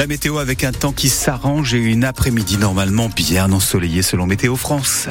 La météo avec un temps qui s'arrange et une après-midi normalement bien ensoleillée selon Météo France.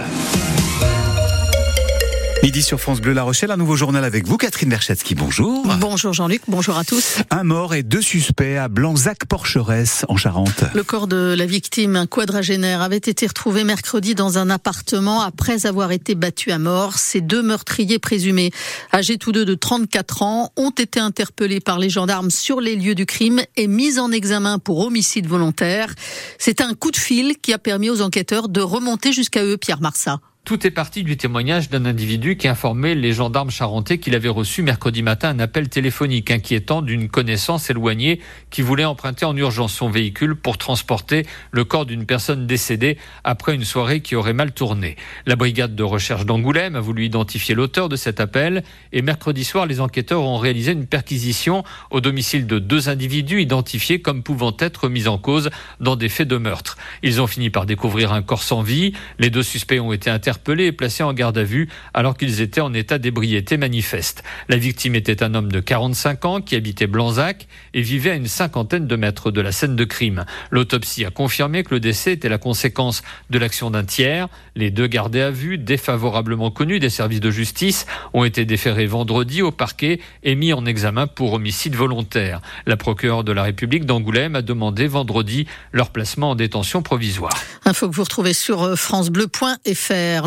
Midi sur France Bleu La Rochelle, un nouveau journal avec vous, Catherine Berchatsky. Bonjour. Bonjour Jean-Luc, bonjour à tous. Un mort et deux suspects à Blanzac-Porcheresse, en Charente. Le corps de la victime, un quadragénaire, avait été retrouvé mercredi dans un appartement après avoir été battu à mort. Ces deux meurtriers présumés, âgés tous deux de 34 ans, ont été interpellés par les gendarmes sur les lieux du crime et mis en examen pour homicide volontaire. C'est un coup de fil qui a permis aux enquêteurs de remonter jusqu'à eux, Pierre Marsat. Tout est parti du témoignage d'un individu qui informait les gendarmes charentais qu'il avait reçu mercredi matin un appel téléphonique inquiétant d'une connaissance éloignée qui voulait emprunter en urgence son véhicule pour transporter le corps d'une personne décédée après une soirée qui aurait mal tourné. La brigade de recherche d'Angoulême a voulu identifier l'auteur de cet appel et mercredi soir, les enquêteurs ont réalisé une perquisition au domicile de deux individus identifiés comme pouvant être mis en cause dans des faits de meurtre. Ils ont fini par découvrir un corps sans vie. Les deux suspects ont été interpellés interpellés et placés en garde à vue alors qu'ils étaient en état d'ébriété manifeste. La victime était un homme de 45 ans qui habitait Blanzac et vivait à une cinquantaine de mètres de la scène de crime. L'autopsie a confirmé que le décès était la conséquence de l'action d'un tiers. Les deux gardés à vue, défavorablement connus des services de justice, ont été déférés vendredi au parquet et mis en examen pour homicide volontaire. La procureure de la République d'Angoulême a demandé vendredi leur placement en détention provisoire. Info que vous retrouvez sur euh,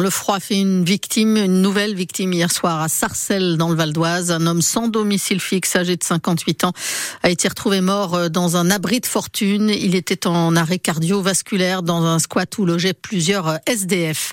Le froid fait une victime, une nouvelle victime hier soir à Sarcelles dans le Val d'Oise. Un homme sans domicile fixe, âgé de 58 ans, a été retrouvé mort euh, dans un abri de fortune. Il était en arrêt cardiovasculaire dans un squat où logeaient plusieurs euh, SDF.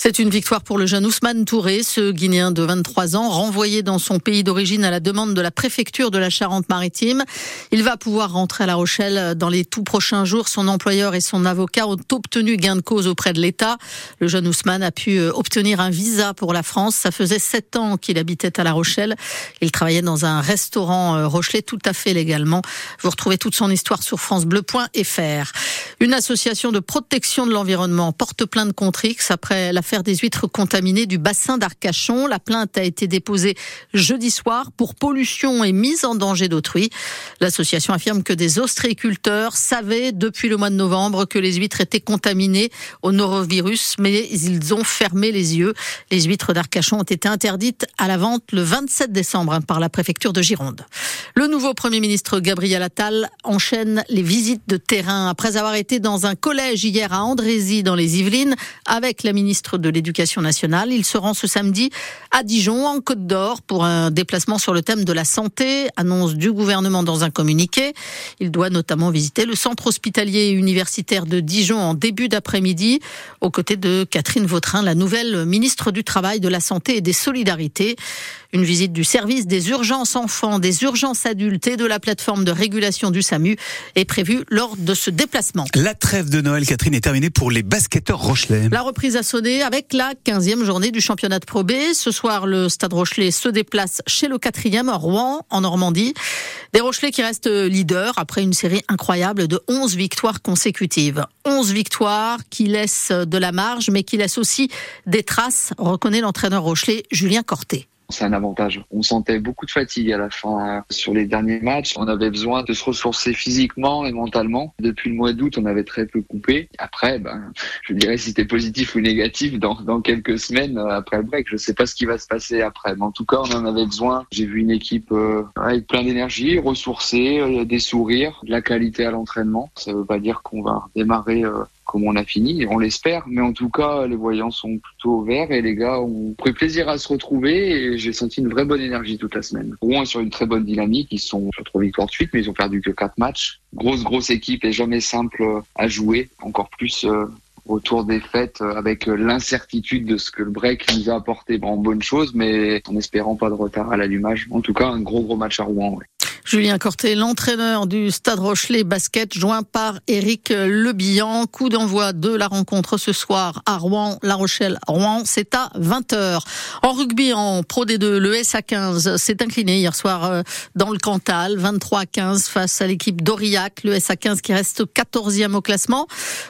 C'est une victoire pour le jeune Ousmane Touré, ce Guinéen de 23 ans, renvoyé dans son pays d'origine à la demande de la préfecture de la Charente-Maritime. Il va pouvoir rentrer à La Rochelle dans les tout prochains jours. Son employeur et son avocat ont obtenu gain de cause auprès de l'État. Le jeune Ousmane a pu euh, obtenir un visa pour la France. Ça faisait sept ans qu'il habitait à La Rochelle. Il travaillait dans un restaurant euh, Rochelet tout à fait légalement. Vous retrouvez toute son histoire sur francebleu.fr. Une association de protection de l'environnement porte plainte contre X après l'affaire des huîtres contaminées du bassin d'Arcachon. La plainte a été déposée jeudi soir pour pollution et mise en danger d'autrui. L'association affirme que des ostréiculteurs savaient depuis le mois de novembre que les huîtres étaient contaminées au norovirus, mais ils ont fermé les yeux. Les huîtres d'Arcachon ont été interdites à la vente le 27 décembre par la préfecture de Gironde. Le nouveau Premier ministre Gabriel Attal enchaîne les visites de terrain après avoir été dans un collège hier à Andrézy dans les Yvelines avec la ministre de l'Éducation nationale. Il se rend ce samedi à Dijon en Côte d'Or pour un déplacement sur le thème de la santé, annonce du gouvernement dans un communiqué. Il doit notamment visiter le centre hospitalier et universitaire de Dijon en début d'après-midi aux côtés de Catherine Vautrin, la nouvelle ministre du Travail, de la Santé et des Solidarités. Une visite du service des urgences enfants, des urgences adultes et de la plateforme de régulation du SAMU est prévue lors de ce déplacement. La trêve de Noël, Catherine, est terminée pour les basketteurs Rochelais. La reprise a sonné avec la 15e journée du championnat de Pro B. Ce soir, le Stade Rochelet se déplace chez le 4e Rouen, en Normandie. Des Rochelais qui restent leaders après une série incroyable de 11 victoires consécutives. 11 victoires qui laissent de la marge, mais qui laissent aussi des traces, reconnaît l'entraîneur Rochelet, Julien Corté c'est un avantage. On sentait beaucoup de fatigue à la fin sur les derniers matchs. On avait besoin de se ressourcer physiquement et mentalement. Depuis le mois d'août, on avait très peu coupé. Après, ben, je dirais si c'était positif ou négatif dans, dans quelques semaines euh, après le break. Je sais pas ce qui va se passer après, mais en tout cas, on en avait besoin. J'ai vu une équipe euh, avec plein d'énergie, ressourcée, euh, des sourires, de la qualité à l'entraînement. Ça veut pas dire qu'on va démarrer comme on a fini, on l'espère, mais en tout cas, les voyants sont plutôt verts et les gars ont pris plaisir à se retrouver et j'ai senti une vraie bonne énergie toute la semaine. Rouen sur une très bonne dynamique, ils sont sur trois victoires de suite, mais ils ont perdu que quatre matchs. Grosse, grosse équipe et jamais simple à jouer, encore plus euh, autour des fêtes euh, avec l'incertitude de ce que le break nous a apporté en bonne chose, mais en espérant pas de retard à l'allumage. En tout cas, un gros, gros match à Rouen. Julien Corté, l'entraîneur du Stade Rochelet Basket, joint par Éric Lebillan. Coup d'envoi de la rencontre ce soir à Rouen, La Rochelle, Rouen. C'est à 20h. En rugby, en Pro D2, le SA15 s'est incliné hier soir euh, dans le Cantal, 23 15 face à l'équipe d'Aurillac. Le SA15 qui reste 14e au classement.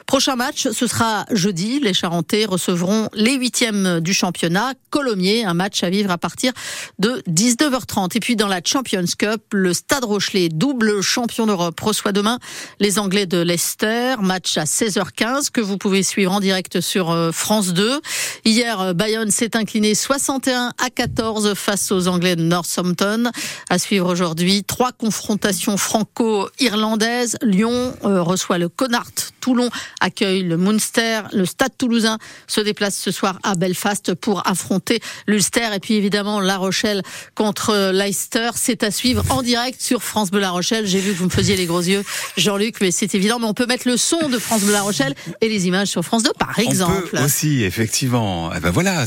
Prochain match, ce sera jeudi. Les Charentais recevront les huitièmes du championnat. Colomiers, un match à vivre à partir de 19h30. Et puis dans la Champions Cup, le Stade Rochelet, double champion d'Europe, reçoit demain les Anglais de Leicester. Match à 16h15 que vous pouvez suivre en direct sur euh, France 2. Hier, euh, Bayonne s'est incliné 61 à 14 face aux Anglais de Northampton. À suivre aujourd'hui, trois confrontations franco-irlandaises. Lyon euh, reçoit le Connacht. Toulon accueille le Munster. Le Stade toulousain se déplace ce soir à Belfast pour affronter l'Ulster. Et puis évidemment, La Rochelle contre Leicester. C'est à suivre en direct sur France Bleu La Rochelle. J'ai vu que vous me faisiez les gros yeux, Jean-Luc, mais c'est évident. Mais on peut mettre le son de France Bleu La Rochelle et les images sur France 2, par exemple. On peut aussi, effectivement. Eh ben voilà.